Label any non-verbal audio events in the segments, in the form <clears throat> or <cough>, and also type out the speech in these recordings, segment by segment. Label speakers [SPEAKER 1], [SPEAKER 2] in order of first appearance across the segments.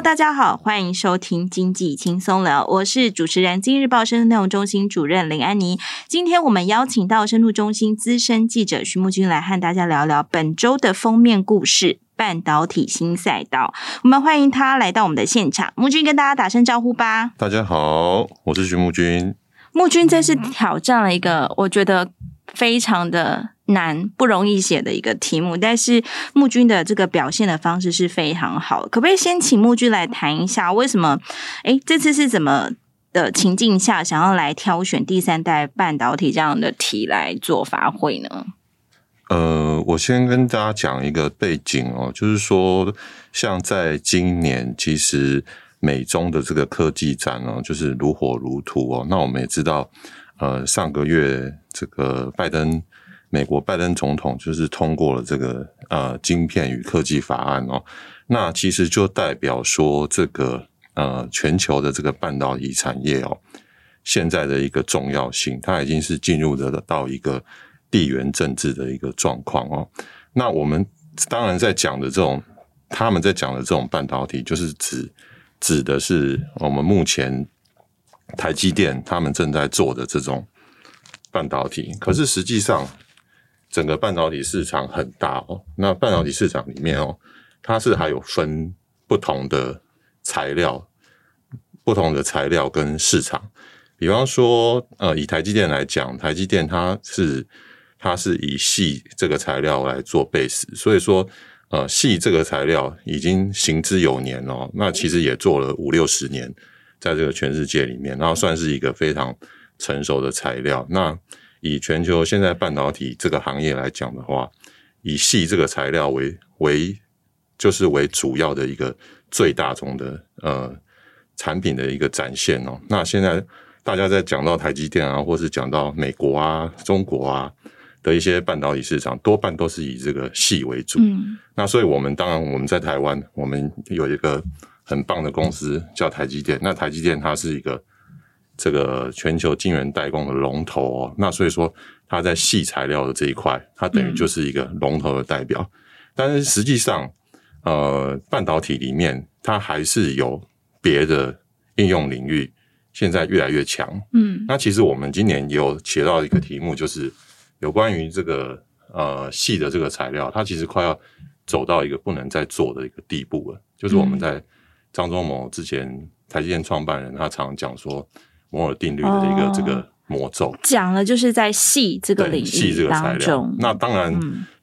[SPEAKER 1] Hello，大家好，欢迎收听经济轻松聊，我是主持人今日报深度内容中心主任林安妮。今天我们邀请到深度中心资深记者徐木君来和大家聊聊本周的封面故事——半导体新赛道。我们欢迎他来到我们的现场，木君跟大家打声招呼吧。
[SPEAKER 2] 大家好，我是徐木君。
[SPEAKER 1] 木君这次挑战了一个我觉得非常的。难不容易写的一个题目，但是木君的这个表现的方式是非常好。可不可以先请木君来谈一下，为什么？诶，这次是怎么的情境下想要来挑选第三代半导体这样的题来做发挥呢？
[SPEAKER 2] 呃，我先跟大家讲一个背景哦，就是说，像在今年，其实美中的这个科技战哦，就是如火如荼哦。那我们也知道，呃，上个月这个拜登。美国拜登总统就是通过了这个呃晶片与科技法案哦，那其实就代表说这个呃全球的这个半导体产业哦，现在的一个重要性，它已经是进入得到一个地缘政治的一个状况哦。那我们当然在讲的这种，他们在讲的这种半导体，就是指指的是我们目前台积电他们正在做的这种半导体，可是实际上。整个半导体市场很大哦，那半导体市场里面哦，它是还有分不同的材料，不同的材料跟市场。比方说，呃，以台积电来讲，台积电它是它是以矽这个材料来做 base，所以说，呃，矽这个材料已经行之有年哦，那其实也做了五六十年，在这个全世界里面，然后算是一个非常成熟的材料。那以全球现在半导体这个行业来讲的话，以矽这个材料为为就是为主要的一个最大宗的呃产品的一个展现哦。那现在大家在讲到台积电啊，或是讲到美国啊、中国啊的一些半导体市场，多半都是以这个矽为主。嗯。那所以我们当然我们在台湾，我们有一个很棒的公司叫台积电。那台积电它是一个。这个全球晶圆代工的龙头哦，那所以说它在细材料的这一块，它等于就是一个龙头的代表。但是实际上，呃，半导体里面它还是有别的应用领域，现在越来越强。嗯，那其实我们今年有写到一个题目，就是有关于这个呃细的这个材料，它其实快要走到一个不能再做的一个地步了。就是我们在张忠谋之前台积电创办人，他常常讲说。摩尔定律的一个这个魔咒，讲
[SPEAKER 1] 了就是在细这个领域
[SPEAKER 2] 矽这个材料。那当然，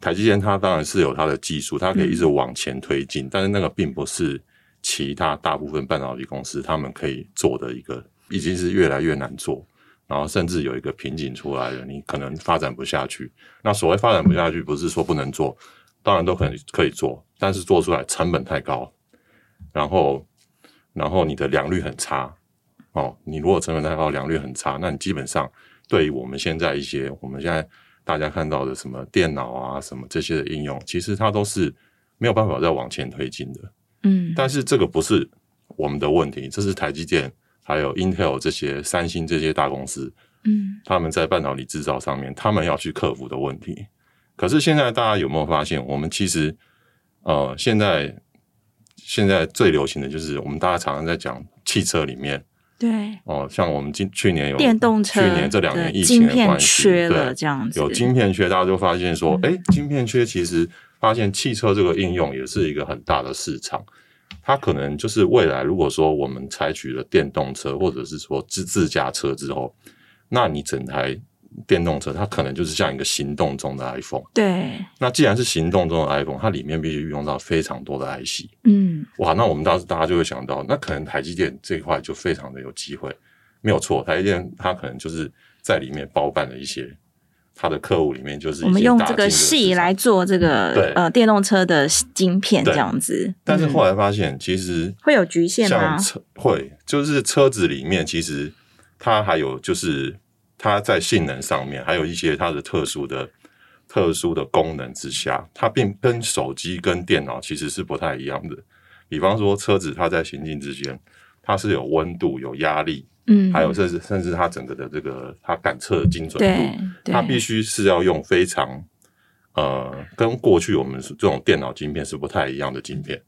[SPEAKER 2] 台积电它当然是有它的技术，它可以一直往前推进，嗯，但是那个并不是其他大部分半导体公司他们可以做的一个，已经是越来越难做，然后甚至有一个瓶颈出来了，你可能发展不下去。那所谓发展不下去，不是说不能做，当然都可以可以做，但是做出来成本太高，然后然后你的良率很差。哦，你如果成本太高，良率很差，那你基本上对于我们现在一些我们现在大家看到的什么电脑啊、什么这些的应用，其实它都是没有办法再往前推进的。嗯，但是这个不是我们的问题，这是台积电还有 Intel 这些、三星这些大公司，嗯，他们在半导体制造上面，他们要去克服的问题。可是现在大家有没有发现，我们其实呃，现在现在最流行的就是我们大家常常在讲汽车里面。
[SPEAKER 1] 对
[SPEAKER 2] 哦，像我们今去年有
[SPEAKER 1] 电动车，
[SPEAKER 2] 去年这两年疫情的关系，
[SPEAKER 1] 缺了这样子，
[SPEAKER 2] 有晶片缺，大家就发现说，哎、嗯，晶片缺，其实发现汽车这个应用也是一个很大的市场。它可能就是未来，如果说我们采取了电动车，或者是说自自驾车之后，那你整台。电动车它可能就是像一个行动中的 iPhone，
[SPEAKER 1] 对。那
[SPEAKER 2] 既然是行动中的 iPhone，它里面必须用到非常多的 IC，嗯，哇，那我们当时大家就会想到，那可能台积电这一块就非常的有机会，没有错，台积电它可能就是在里面包办了一些它的客户里面就是我们用这个
[SPEAKER 1] 矽来做这个呃电动车的晶片这样子，
[SPEAKER 2] 但是后来发现其实
[SPEAKER 1] 会有局限吗？
[SPEAKER 2] 会，就是车子里面其实它还有就是。它在性能上面还有一些它的特殊的、特殊的功能之下，它并跟手机跟电脑其实是不太一样的。比方说，车子它在行进之间，它是有温度、有压力，嗯，还有甚至甚至它整个的这个它感测的精准度，它必须是要用非常呃，跟过去我们这种电脑晶片是不太一样的晶片。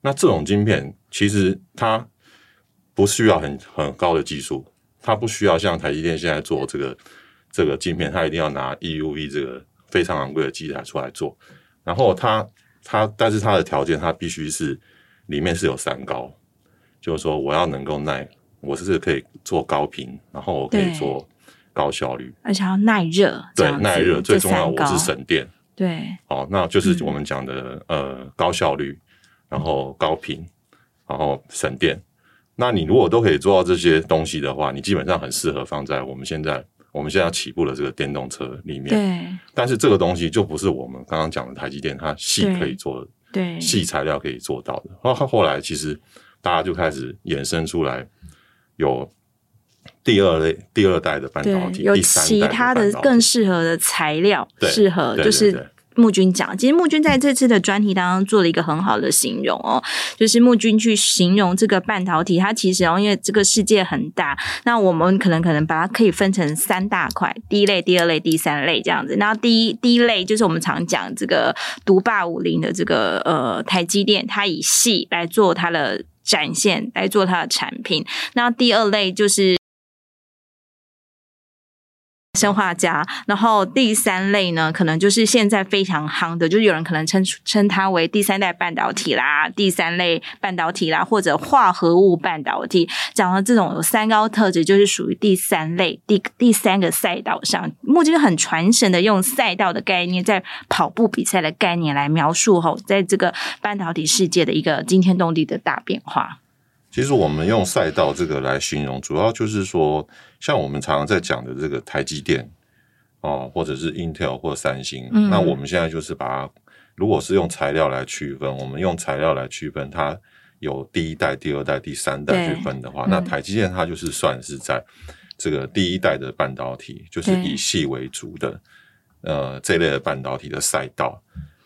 [SPEAKER 2] 那这种晶片其实它不需要很很高的技术，它不需要像台积电现在做这个这个晶片，它一定要拿 EUV 这个非常昂贵的机台出来做。然后它它，但是它的条件，它必须是里面是有三高，就是说我要能够耐，我是可以做高频，然后我可以做高效率，
[SPEAKER 1] 而且要耐热，
[SPEAKER 2] 对，耐热最重要，我是省电。
[SPEAKER 1] 对，
[SPEAKER 2] 哦，那就是我们讲的、嗯、呃高效率，然后高频，然后省电。那你如果都可以做到这些东西的话，你基本上很适合放在我们现在我们现在要起步的这个电动车里面。
[SPEAKER 1] 对。
[SPEAKER 2] 但是这个东西就不是我们刚刚讲的台积电它细可以做的，对，细材料可以做到的。然后后来其实大家就开始衍生出来有第二类、第二代的半导体，
[SPEAKER 1] 有其他的更适合的材料，适合就是。木君讲，其实木君在这次的专题当中做了一个很好的形容哦，就是木君去形容这个半导体，它其实哦，因为这个世界很大，那我们可能可能把它可以分成三大块，第一类、第二类、第三类这样子。那第一第一类就是我们常讲这个独霸武林的这个呃台积电，它以矽来做它的展现，来做它的产品。那第二类就是。生化家，然后第三类呢，可能就是现在非常夯的，就是有人可能称称它为第三代半导体啦，第三类半导体啦，或者化合物半导体。讲到这种有三高特质，就是属于第三类第第三个赛道上。目前很传神的用赛道的概念，在跑步比赛的概念来描述吼，在这个半导体世界的一个惊天动地的大变化。
[SPEAKER 2] 其实我们用赛道这个来形容，主要就是说，像我们常常在讲的这个台积电哦，或者是 Intel 或三星，嗯，那我们现在就是把它，如果是用材料来区分，我们用材料来区分，它有第一代、第二代、第三代去分的话，那台积电它就是算是在这个第一代的半导体，就是以细为主的呃这类的半导体的赛道。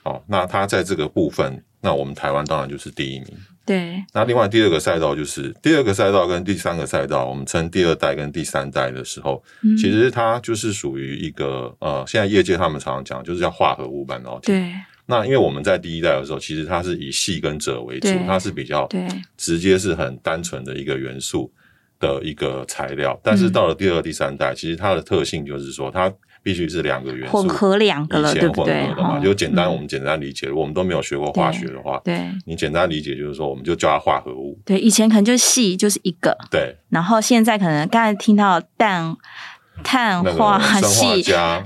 [SPEAKER 2] 哦，那它在这个部分，那我们台湾当然就是第一名。
[SPEAKER 1] 对，
[SPEAKER 2] 那另外第二个赛道就是第二个赛道跟第三个赛道，我们称第二代跟第三代的时候，嗯、其实它就是属于一个呃，现在业界他们常常讲，就是叫化合物半导体。
[SPEAKER 1] 对，
[SPEAKER 2] 那因为我们在第一代的时候，其实它是以细跟褶为主，它是比较直接是很单纯的一个元素的一个材料，但是到了第二、第三代，其实它的特性就是说它。必须是两个元素
[SPEAKER 1] 混合两个了，对不对？
[SPEAKER 2] 就简单，我们简单理解，我们都没有学过化学的话，
[SPEAKER 1] 对，
[SPEAKER 2] 你简单理解就是说，我们就叫它化合物。
[SPEAKER 1] 对，以前可能就系就是一个，
[SPEAKER 2] 对。
[SPEAKER 1] 然后现在可能刚才听到氮、碳化系，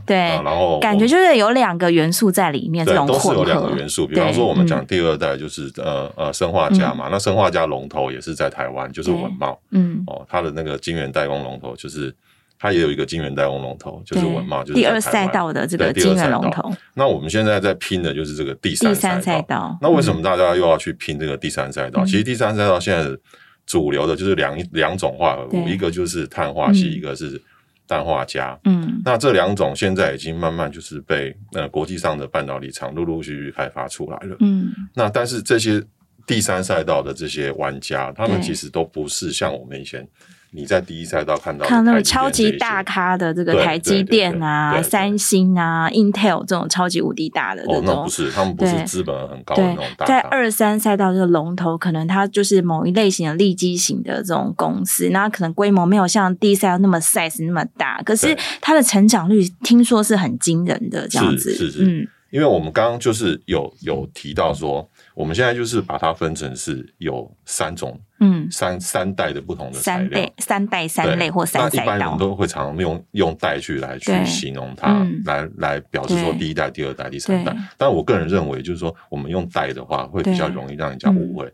[SPEAKER 1] 对，然后感觉就是有两个元素在里面，这种混合。
[SPEAKER 2] 都是有两个元素。比方说，我们讲第二代就是呃呃生化家嘛，那生化家龙头也是在台湾，就是稳茂，嗯，哦，它的那个晶圆代工龙头就是。它也有一个晶圆代工龙头，就是文茂，就是
[SPEAKER 1] 第二赛道的这个晶圆龙头。
[SPEAKER 2] 那我们现在在拼的就是这个第三赛道。赛道那为什么大家又要去拼这个第三赛道？嗯、其实第三赛道现在主流的就是两两种化合物，一个就是碳化系，嗯、一个是氮化镓。嗯，那这两种现在已经慢慢就是被呃国际上的半导体厂陆陆续续开发出来了。嗯，那但是这些第三赛道的这些玩家，他们其实都不是像我们以前。你在第一赛道看到看那种
[SPEAKER 1] 超级大咖的这个台积电啊、三星啊、Intel 这种超级无敌大的哦，
[SPEAKER 2] 那不是他们不是资本很高的那种大。
[SPEAKER 1] 在二三赛道这个龙头，可能它就是某一类型的利基型的这种公司，那可能规模没有像第一赛道那么 size 那么大，可是它的成长率听说是很惊人的这样子。
[SPEAKER 2] 是是是，嗯，因为我们刚刚就是有有提到说。我们现在就是把它分成是有三种，嗯，三三代的不同的材料，三代、
[SPEAKER 1] 三代、三类或三
[SPEAKER 2] 一般人都会常常用用代去来去形容它，嗯、来来表示说第一代、第二代、第三代。但我个人认为，就是说我们用代的话，会比较容易让人家误会。嗯，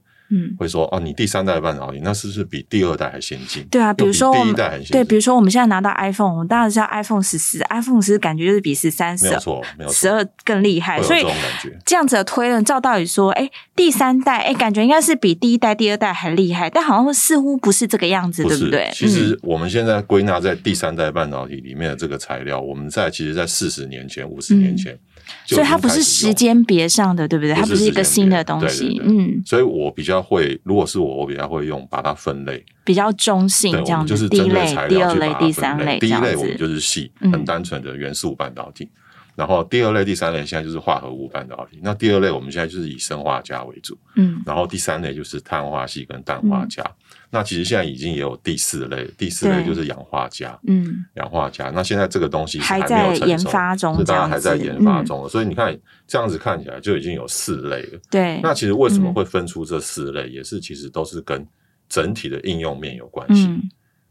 [SPEAKER 2] 会说哦，你第三代半导体那是不是比第二代还先进？
[SPEAKER 1] 对啊，比如说
[SPEAKER 2] 第一代很先进。
[SPEAKER 1] 对，比如说我们现在拿到 iPhone，我们当然是要 iPhone 十四，iPhone 十四感觉就是比十三、十二、十二更厉害，所以这种感觉。这样子的推论，照道理说，哎，第三代，哎，感觉应该是比第一代、第二代还厉害，但好像似乎不是这个样子，对不对？
[SPEAKER 2] 其实我们现在归纳在第三代半导体里面的这个材料，我们在其实，在四十年前、五十年前。
[SPEAKER 1] 所以它不是时间别上的，对不对？它不是一个新的东西，嗯。
[SPEAKER 2] 所以我比较会，如果是我，我比较会用把它分类，
[SPEAKER 1] 比较中性这样子，就是第一类、第二类、第三类。
[SPEAKER 2] 第一类我们就是细，很单纯的元素半导体。嗯、然后第二类、第三类现在就是化合物半导体。那第二类我们现在就是以生化镓为主，
[SPEAKER 1] 嗯，
[SPEAKER 2] 然后第三类就是碳化系跟氮化镓。嗯、那其实现在已经也有第四类，第四类就是氧化镓，嗯，氧化镓。那现在这个东西是还没有成熟，
[SPEAKER 1] 研发中，
[SPEAKER 2] 是大家还在研发中，嗯、所以你看这样子看起来就已经有四类了。
[SPEAKER 1] 对，
[SPEAKER 2] 那其实为什么会分出这四类，嗯、也是其实都是跟整体的应用面有关系。嗯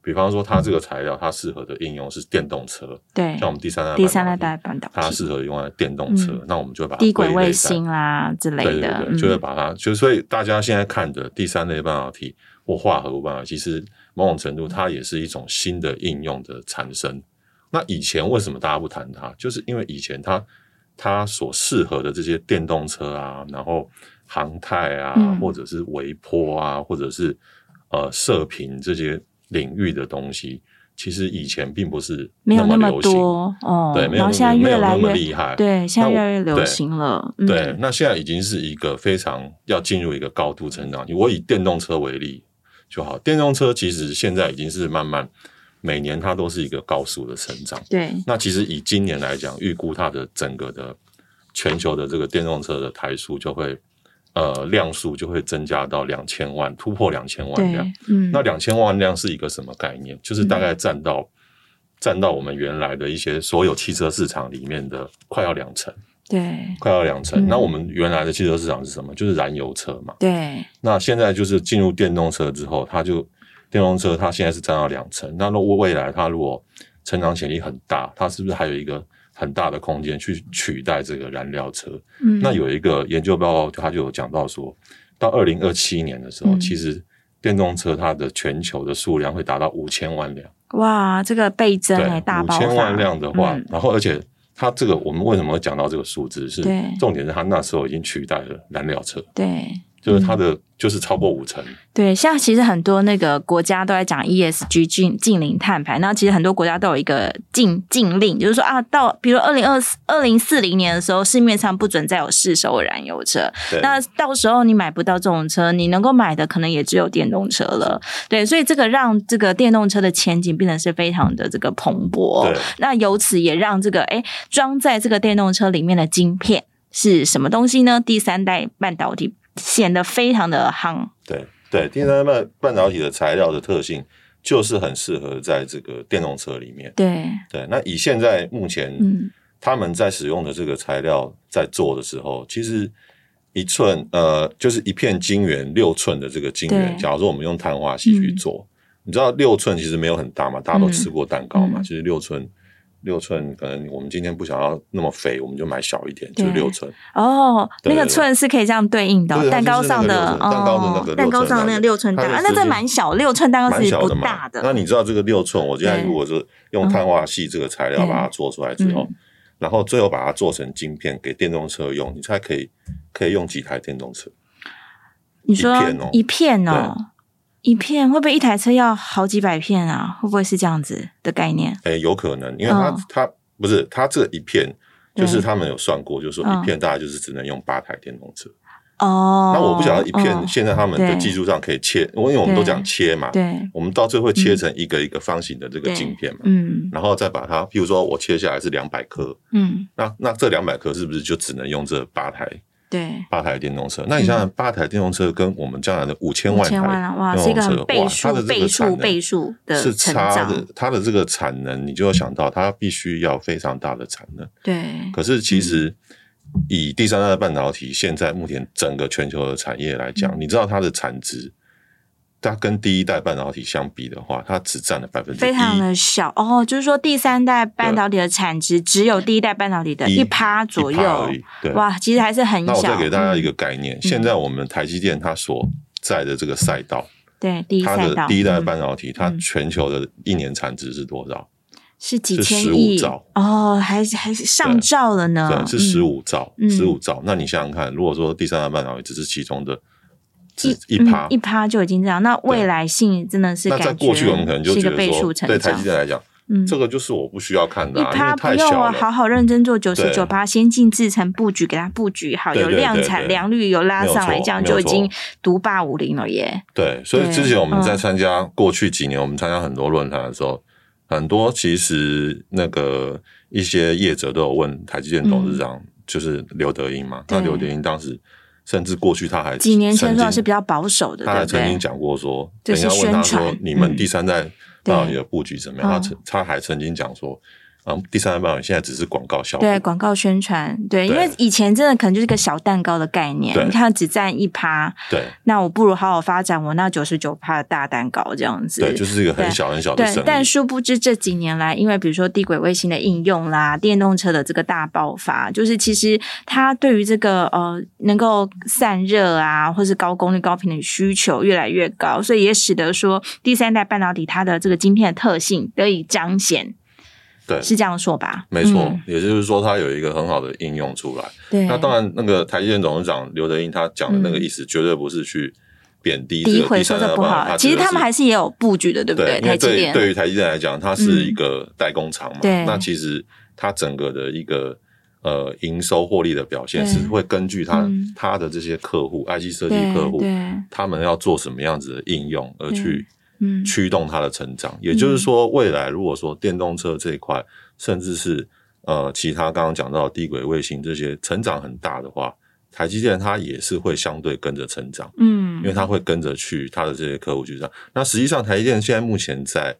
[SPEAKER 2] 比方说，它这个材料，它适合的应用是电动车，
[SPEAKER 1] 对，
[SPEAKER 2] 像我们第三代
[SPEAKER 1] 第三代半导体，
[SPEAKER 2] 它适合用来电动车，那我们就把它
[SPEAKER 1] 低轨卫星啦之类的，
[SPEAKER 2] 对对对，就会把它，就所以大家现在看的第三类半导体或化合物半导体，其实某种程度它也是一种新的应用的产生。那以前为什么大家不谈它？就是因为以前它它所适合的这些电动车啊，然后航太啊，或者是微波啊，或者是呃射频这些。领域的东西，其实以前并不是
[SPEAKER 1] 没有那么
[SPEAKER 2] 多
[SPEAKER 1] 哦，
[SPEAKER 2] 对，没有
[SPEAKER 1] 现在越来越
[SPEAKER 2] 厉害，
[SPEAKER 1] 对，现在越来越流行了。
[SPEAKER 2] 对，那现在已经是一个非常要进入一个高度成长。我以电动车为例就好，电动车其实现在已经是慢慢每年它都是一个高速的成长。
[SPEAKER 1] 对，
[SPEAKER 2] 那其实以今年来讲，预估它的整个的全球的这个电动车的台数就会。呃，量数就会增加到两千万，突破两千万辆。嗯，那两千万辆是一个什么概念？就是大概占到、嗯、占到我们原来的一些所有汽车市场里面的快要两成。
[SPEAKER 1] 对，
[SPEAKER 2] 快要两成。嗯、那我们原来的汽车市场是什么？就是燃油车嘛。
[SPEAKER 1] 对。
[SPEAKER 2] 那现在就是进入电动车之后，它就电动车它现在是占到两成。那如果未来它如果成长潜力很大，它是不是还有一个？很大的空间去取代这个燃料车。嗯，那有一个研究报告，它就有讲到说，到二零二七年的时候，嗯、其实电动车它的全球的数量会达到五千万辆。
[SPEAKER 1] 哇，这个倍增哎，大爆。五千
[SPEAKER 2] 万辆的话，嗯、然后而且它这个我们为什么会讲到这个数字？是重点是它那时候已经取代了燃料车。
[SPEAKER 1] 对。
[SPEAKER 2] 就是它的就是超过五成，
[SPEAKER 1] 对，像其实很多那个国家都在讲 ESG 禁禁零碳排，那其实很多国家都有一个禁禁令，就是说啊，到比如二零二四二零四零年的时候，市面上不准再有市售燃油车，那到时候你买不到这种车，你能够买的可能也只有电动车了，对，所以这个让这个电动车的前景变得是非常的这个蓬勃，对那由此也让这个哎装在这个电动车里面的晶片是什么东西呢？第三代半导体。显得非常的夯。
[SPEAKER 2] 对对，第三代半导体的材料的特性就是很适合在这个电动车里面。
[SPEAKER 1] 对
[SPEAKER 2] 对，那以现在目前，嗯，他们在使用的这个材料在做的时候，其实一寸呃，就是一片晶圆六寸的这个晶圆，假如说我们用碳化锡去做，嗯、你知道六寸其实没有很大嘛，大家都吃过蛋糕嘛，嗯、其实六寸。六寸可能我们今天不想要那么肥，我们就买小一点，就是六寸。
[SPEAKER 1] 哦，那个寸是可以这样对应的，蛋糕上的蛋糕的那个蛋糕上那个六寸蛋糕，那这蛮小，六寸蛋糕是不大的。
[SPEAKER 2] 那你知道这个六寸，我现在如果是用碳化系这个材料把它做出来之后，然后最后把它做成晶片给电动车用，你才可以可以用几台电动车？
[SPEAKER 1] 你说一片哦。一片会不会一台车要好几百片啊？会不会是这样子的概念？
[SPEAKER 2] 诶、欸，有可能，因为它、哦、它不是它这一片，就是他们有算过，就是说一片大概就是只能用八台电动车。
[SPEAKER 1] 哦，
[SPEAKER 2] 那我不晓得一片现在他们的技术上可以切，因为对我们都讲切嘛，
[SPEAKER 1] 对，
[SPEAKER 2] 我们到最后会切成一个一个方形的这个镜片嘛，嗯，然后再把它，譬如说我切下来是两百颗，嗯，那那这两百颗是不是就只能用这八台？
[SPEAKER 1] 对，
[SPEAKER 2] 八台电动车，那你想想，八台电动车跟我们将来的五千万台电动车，
[SPEAKER 1] 哇，是一个倍数、倍数、倍数的
[SPEAKER 2] 是差的。它的这个产能，你就要想到，它必须要非常大的产能。
[SPEAKER 1] 对。
[SPEAKER 2] 可是，其实以第三代半导体现在目前整个全球的产业来讲，你知道它的产值？它跟第一代半导体相比的话，它只占了百分之一，
[SPEAKER 1] 非常的小哦。就是说，第三代半导体的产值只有第一代半导体的一趴左右
[SPEAKER 2] 而已。对，
[SPEAKER 1] 哇，其实还是很小。那
[SPEAKER 2] 我再给大家一个概念，嗯、现在我们台积电它所在的这个赛道，
[SPEAKER 1] 对，第一赛道，
[SPEAKER 2] 它的第一代半导体，它全球的一年产值是多少？
[SPEAKER 1] 是几千亿兆哦，还是还是上兆了呢？
[SPEAKER 2] 对，是十五兆，十五兆。那你想想看，如果说第三代半导体只是其中的。一趴
[SPEAKER 1] 一趴就已经这样，那未来性真的是
[SPEAKER 2] 在过去我们可能就觉得说，对台积电来讲，嗯，这个就是我不需要看的，一趴不用啊，
[SPEAKER 1] 好好认真做九十九趴先进制程布局，给它布局好，有量产良率有拉上来，这样就已经独霸武林了耶。
[SPEAKER 2] 对，所以之前我们在参加过去几年，我们参加很多论坛的时候，很多其实那个一些业者都有问台积电董事长，嗯、就是刘德英嘛。那刘德英当时甚至过去他还
[SPEAKER 1] 几年前算是比较保守的，
[SPEAKER 2] 他还曾经讲过说，人家问他说你们第三代半导体的布局怎么样？他曾他还曾经讲说。嗯，第三代半导体现在只是广告效果，
[SPEAKER 1] 对广告宣传，对，因为以前真的可能就是个小蛋糕的概念，你看只占一趴，
[SPEAKER 2] 对，
[SPEAKER 1] 那我不如好好发展我那九十九趴的大蛋糕这样子，
[SPEAKER 2] 对，就是一个很小很小的生意。
[SPEAKER 1] 但殊不知这几年来，因为比如说地轨卫星的应用啦，电动车的这个大爆发，就是其实它对于这个呃能够散热啊，或是高功率高频的需求越来越高，所以也使得说第三代半导体它的这个晶片的特性得以彰显。
[SPEAKER 2] 对，
[SPEAKER 1] 是这样说吧？
[SPEAKER 2] 没错，嗯、也就是说，它有一个很好的应用出来。
[SPEAKER 1] 对，
[SPEAKER 2] 那当然，那个台积电董事长刘德英他讲的那个意思，绝对不是去贬低诋毁说这不好。
[SPEAKER 1] 其实他们还是也有布局的，对不对？
[SPEAKER 2] 对，
[SPEAKER 1] 台积
[SPEAKER 2] 电对于台积电来讲，它是一个代工厂嘛。
[SPEAKER 1] 嗯、对，
[SPEAKER 2] 那其实它整个的一个呃营收获利的表现，是会根据它它的这些客户，IC 设计客户，他们要做什么样子的应用而去。嗯，驱动它的成长，也就是说，未来如果说电动车这一块，甚至是呃其他刚刚讲到的低轨卫星这些成长很大的话，台积电它也是会相对跟着成长，嗯，因为它会跟着去它的这些客户去上。那实际上，台积电现在目前在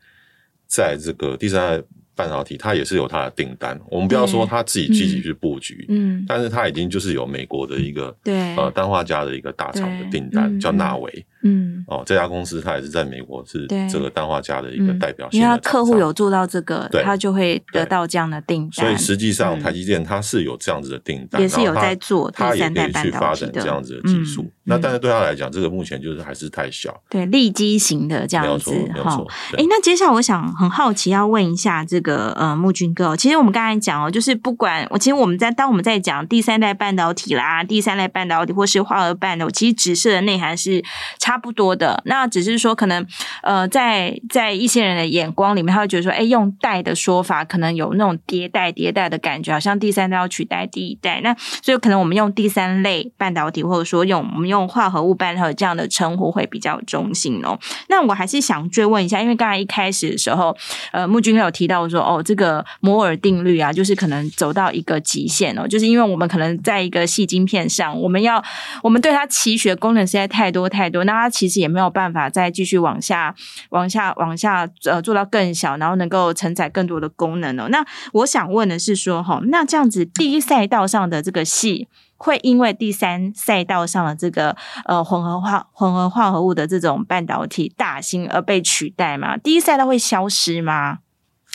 [SPEAKER 2] 在这个第三代半导体，它也是有它的订单。我们不要说它自己积极去布局，嗯，但是它已经就是有美国的一个对。呃氮化镓的一个大厂的订单，叫纳维。嗯，哦，这家公司它也是在美国是这个氮化镓的一个代表性、嗯，因为它客
[SPEAKER 1] 户有做到这个，对，他就会得到这样的订单。
[SPEAKER 2] 所以实际上，台积电它是有这样子的订单，
[SPEAKER 1] 也是有在做，
[SPEAKER 2] 它也可以去发展这样子的技术。嗯、那但是对他来讲，这个目前就是还是太小，
[SPEAKER 1] 对，利基型的这样子哈。哎、欸，那接下来我想很好奇要问一下这个呃木君哥，其实我们刚才讲哦，就是不管我，其实我们在当我们在讲第三代半导体啦，第三代半导体或是化合半的，其实指涉的内涵是差差不多的。那只是说，可能呃，在在一些人的眼光里面，他会觉得说，哎，用代的说法，可能有那种迭代迭代的感觉，好像第三代要取代第一代。那所以可能我们用第三类半导体，或者说用我们用化合物半导体这样的称呼会比较中性哦。那我还是想追问一下，因为刚才一开始的时候，呃，木军有提到说，哦，这个摩尔定律啊，就是可能走到一个极限哦，就是因为我们可能在一个细晶片上，我们要我们对它期许的功能实在太多太多，那它它其实也没有办法。再继续往下、往下、往下，呃，做到更小，然后能够承载更多的功能哦。那我想问的是说，哈，那这样子第一赛道上的这个矽，会因为第三赛道上的这个呃混合化、混合化合物的这种半导体大芯而被取代吗？第一赛道会消失吗？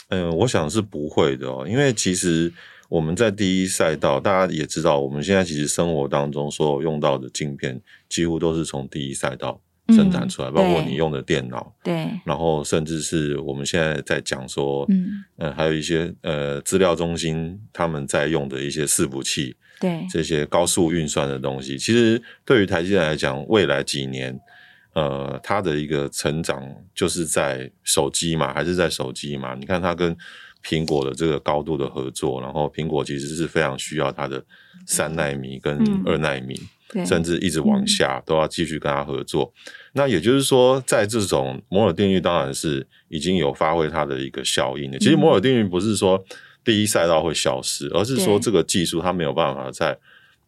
[SPEAKER 2] 嗯，我想是不会的哦，因为其实我们在第一赛道，大家也知道，我们现在其实生活当中所有用到的晶片，几乎都是从第一赛道。生产出来，包括你用的电脑，
[SPEAKER 1] 对，
[SPEAKER 2] 然后甚至是我们现在在讲说，嗯，呃，还有一些呃资料中心他们在用的一些伺服器，
[SPEAKER 1] 对，
[SPEAKER 2] 这些高速运算的东西，其实对于台积电来讲，未来几年，呃，它的一个成长就是在手机嘛，还是在手机嘛？你看它跟苹果的这个高度的合作，然后苹果其实是非常需要它的三纳米跟二纳米。嗯甚至一直往下，嗯、都要继续跟他合作。那也就是说，在这种摩尔定律，当然是已经有发挥它的一个效应的。其实摩尔定律不是说第一赛道会消失，嗯、而是说这个技术它没有办法在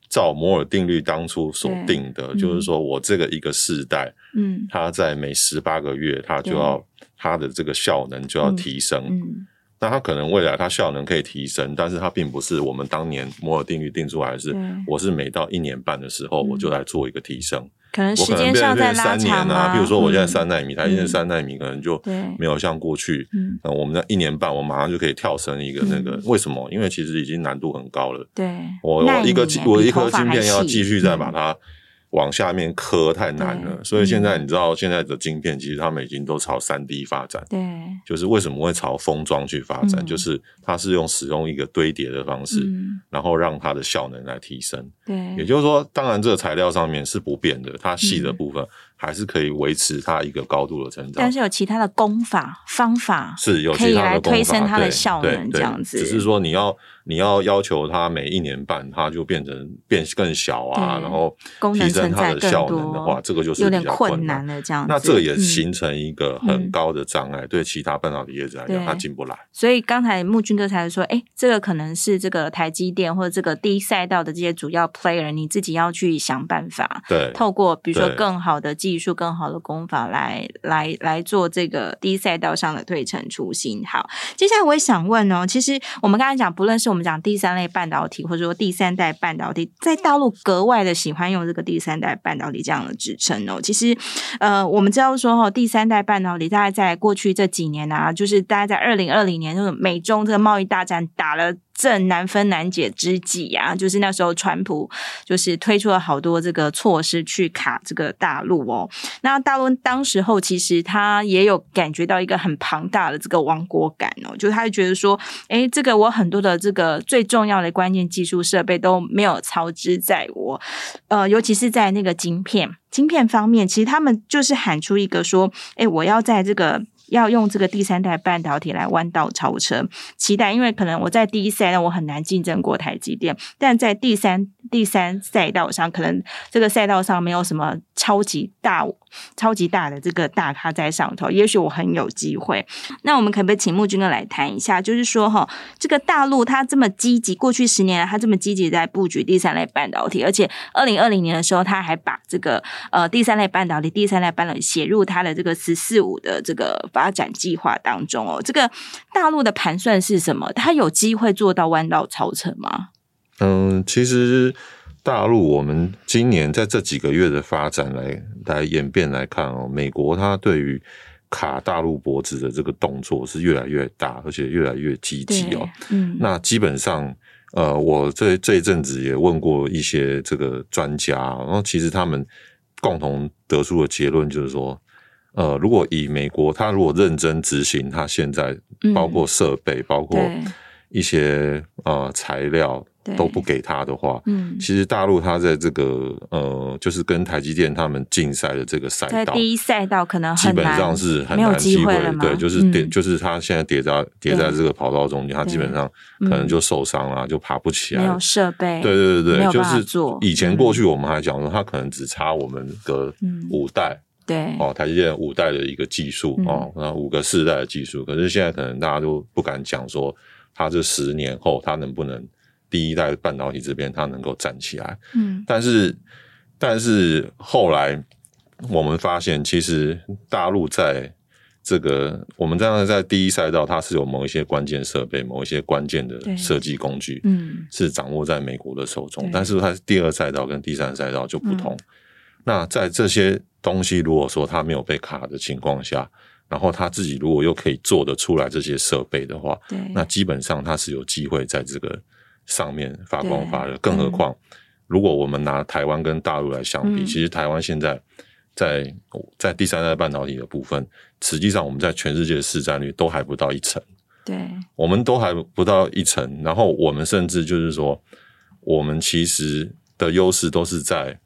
[SPEAKER 2] 照摩尔定律当初所定的，嗯、就是说我这个一个世代，嗯，它在每十八个月，它就要它的这个效能就要提升。嗯嗯那它可能未来它效能可以提升，但是它并不是我们当年摩尔定律定出来的是，我是每到一年半的时候我就来做一个提升，
[SPEAKER 1] 可能时间上在拉长年啊，比如说我现在三纳米，它现在三纳米可能就没有像过去，嗯，我们在一年半我马上就可以跳升一个那个，为什么？因为其实已经难度很高了。对，
[SPEAKER 2] 我我一个我一颗晶片要继续再把它。往下面磕太难了，所以现在你知道现在的晶片其实他们已经都朝三 D 发展，对，就是为什么会朝封装去发展，就是它是用使用一个堆叠的方式，然后让它的效能来提升，对，也就是说，当然这个材料上面是不变的，它细的部分还是可以维持它一个高度的成长。
[SPEAKER 1] 但是有其他的功法方法
[SPEAKER 2] 是有
[SPEAKER 1] 可以来推升它的效能，这样子。
[SPEAKER 2] 只是说你要你要要求它每一年半它就变成变更小啊，然后提升它的效能的话，这个就是
[SPEAKER 1] 有点困难了。这样子，
[SPEAKER 2] 那这也形成一个很高的障碍，对其他半导体业者来讲，它进不来。
[SPEAKER 1] 所以刚才木军哥才说，哎，这个可能是这个台积电或者这个第一赛道的这些主要 player，你自己要去想办法，
[SPEAKER 2] 对，
[SPEAKER 1] 透过比如说更好的技术、更好的功法来来来做这个第一赛道上的推陈出新。好，接下来我也想问哦，其实我们刚才讲，不论是我们讲第三类半导体，或者说第三代半导体，在大陆格外的喜欢用这个第三代半导体这样的支撑哦。其实，呃，我们知道说哈，第三代半导体大概在过去这几年啊，就是大概在二零二零年，就是美中这个贸易大战打了。正难分难解之际啊，就是那时候川普就是推出了好多这个措施去卡这个大陆哦。那大陆当时候其实他也有感觉到一个很庞大的这个亡国感哦，就是他就觉得说，诶，这个我很多的这个最重要的关键技术设备都没有操之在我，呃，尤其是在那个晶片晶片方面，其实他们就是喊出一个说，诶，我要在这个。要用这个第三代半导体来弯道超车，期待，因为可能我在第一赛道我很难竞争过台积电，但在第三第三赛道上，可能这个赛道上没有什么超级大。超级大的这个大咖在上头，也许我很有机会。那我们可不可以请木军哥来谈一下？就是说哈，这个大陆它这么积极，过去十年来它这么积极在布局第三类半导体，而且二零二零年的时候，它还把这个呃第三类半导体、第三类半导体写入它的这个“十四五”的这个发展计划当中哦。这个大陆的盘算是什么？它有机会做到弯道超车吗？
[SPEAKER 2] 嗯，其实。大陆，我们今年在这几个月的发展来来演变来看哦，美国它对于卡大陆脖子的这个动作是越来越大，而且越来越积极哦。嗯，那基本上，呃，我这这一阵子也问过一些这个专家，然后其实他们共同得出的结论就是说，呃，如果以美国他如果认真执行，他现在包括设备，嗯、包括一些呃材料。都不给他的话，嗯，其实大陆他在这个呃，就是跟台积电他们竞赛的这个赛道，在
[SPEAKER 1] 第一赛道可能
[SPEAKER 2] 基本上是很难机会，对，就是叠，就是他现在叠在叠在这个跑道中间，他基本上可能就受伤了，就爬不起来，
[SPEAKER 1] 没有设备，
[SPEAKER 2] 对对对对，就是以前过去我们还讲说，他可能只差我们个五代，
[SPEAKER 1] 对，
[SPEAKER 2] 哦，台积电五代的一个技术哦，那五个世代的技术，可是现在可能大家都不敢讲说，他这十年后他能不能。第一代半导体这边，它能够站起来，嗯，但是，但是后来我们发现，其实大陆在这个我们这样在第一赛道，它是有某一些关键设备、某一些关键的设计工具，嗯，是掌握在美国的手中。但是它第二赛道跟第三赛道就不同。那在这些东西如果说它没有被卡的情况下，然后他自己如果又可以做得出来这些设备的话，对，那基本上它是有机会在这个。上面发光发热，更何况，嗯、如果我们拿台湾跟大陆来相比，嗯、其实台湾现在在在第三代半导体的部分，实际上我们在全世界的市占率都还不到一成。
[SPEAKER 1] 对，
[SPEAKER 2] 我们都还不到一成，然后我们甚至就是说，我们其实的优势都是在。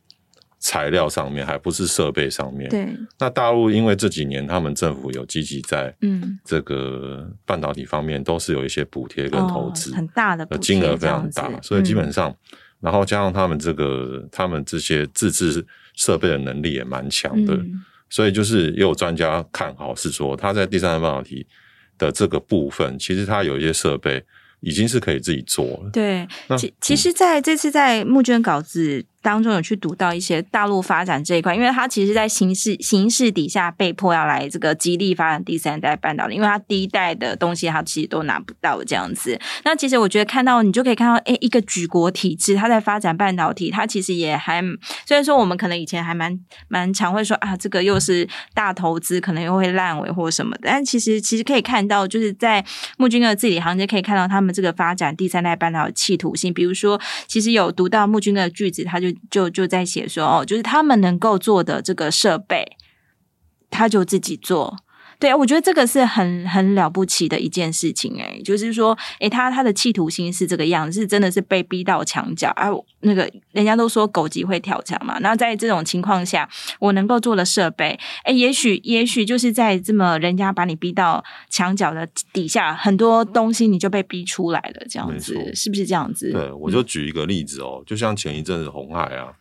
[SPEAKER 2] 材料上面，还不是设备上面。
[SPEAKER 1] 对，
[SPEAKER 2] 那大陆因为这几年他们政府有积极在嗯这个半导体方面都是有一些补贴跟投资，
[SPEAKER 1] 很大的
[SPEAKER 2] 金额非常大，所以基本上，然后加上他们这个他们这些自制设备的能力也蛮强的，所以就是也有专家看好是说，他在第三代半导体的这个部分，其实他有一些设备已经是可以自己做了。
[SPEAKER 1] 对，其其实在这次在募捐稿子。当中有去读到一些大陆发展这一块，因为它其实，在形势形势底下被迫要来这个极力发展第三代半导体，因为它第一代的东西它其实都拿不到这样子。那其实我觉得看到你就可以看到，哎，一个举国体制，它在发展半导体，它其实也还虽然说我们可能以前还蛮蛮常会说啊，这个又是大投资，可能又会烂尾或什么的，但其实其实可以看到，就是在木军的字里行间可以看到他们这个发展第三代半导体企图性，比如说，其实有读到木军的句子，他就。就就在写说哦，就是他们能够做的这个设备，他就自己做。对，我觉得这个是很很了不起的一件事情，哎，就是说，哎，他他的企图心是这个样子，是真的是被逼到墙角啊。那个人家都说狗急会跳墙嘛，那在这种情况下，我能够做的设备，哎，也许也许就是在这么人家把你逼到墙角的底下，很多东西你就被逼出来了，这样子是不是这样子？
[SPEAKER 2] 对，我就举一个例子哦，就像前一阵子红海啊。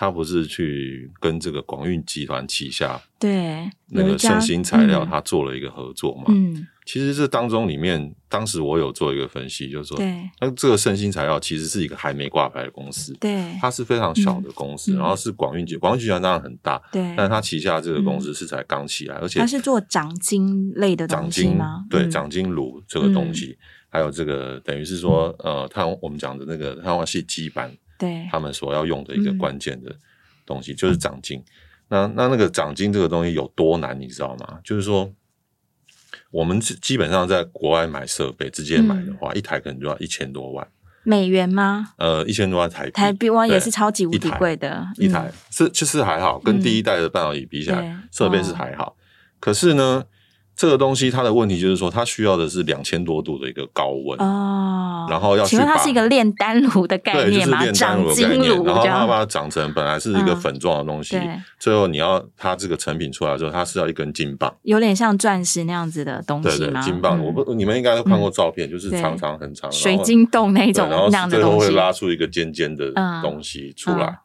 [SPEAKER 2] 他不是去跟这个广运集团旗下
[SPEAKER 1] 对
[SPEAKER 2] 那个圣兴材料，他做了一个合作嘛？
[SPEAKER 1] 嗯，
[SPEAKER 2] 其实这当中里面，当时我有做一个分析，就是说，
[SPEAKER 1] 对，
[SPEAKER 2] 那这个圣兴材料其实是一个还没挂牌的公司，
[SPEAKER 1] 对，
[SPEAKER 2] 它是非常小的公司，然后是广运集广运集团当然很大，
[SPEAKER 1] 对，
[SPEAKER 2] 但是它旗下这个公司是才刚起来，而且
[SPEAKER 1] 它是做长金类的东西吗？
[SPEAKER 2] 对，长金炉这个东西，还有这个等于是说，呃，碳我们讲的那个碳化系基板。
[SPEAKER 1] 对，
[SPEAKER 2] 他们所要用的一个关键的东西就是长金。那那那个长金这个东西有多难，你知道吗？就是说，我们基本上在国外买设备，直接买的话，一台可能就要一千多万
[SPEAKER 1] 美元吗？
[SPEAKER 2] 呃，一千多万台币，
[SPEAKER 1] 台币哇也是超级无敌贵的。
[SPEAKER 2] 一台是其实还好，跟第一代的半导体比起来，设备是还好。可是呢，这个东西它的问题就是说，它需要的是两千多度的一个高温
[SPEAKER 1] 哦，
[SPEAKER 2] 然后要
[SPEAKER 1] 请问它是一个炼丹炉的概念
[SPEAKER 2] 炼丹炉的概念，
[SPEAKER 1] 长金炉，
[SPEAKER 2] 然后它把它长成本来是一个粉状的东西，
[SPEAKER 1] 嗯、
[SPEAKER 2] 最后你要它这个成品出来之后，它是要一根金棒，
[SPEAKER 1] 有点像钻石那样子的东西吗？
[SPEAKER 2] 对对，金棒，嗯、我不，你们应该都看过照片，嗯、就是长长很长，
[SPEAKER 1] 水晶洞那种，
[SPEAKER 2] 然后最后会拉出一个尖尖的东西出来。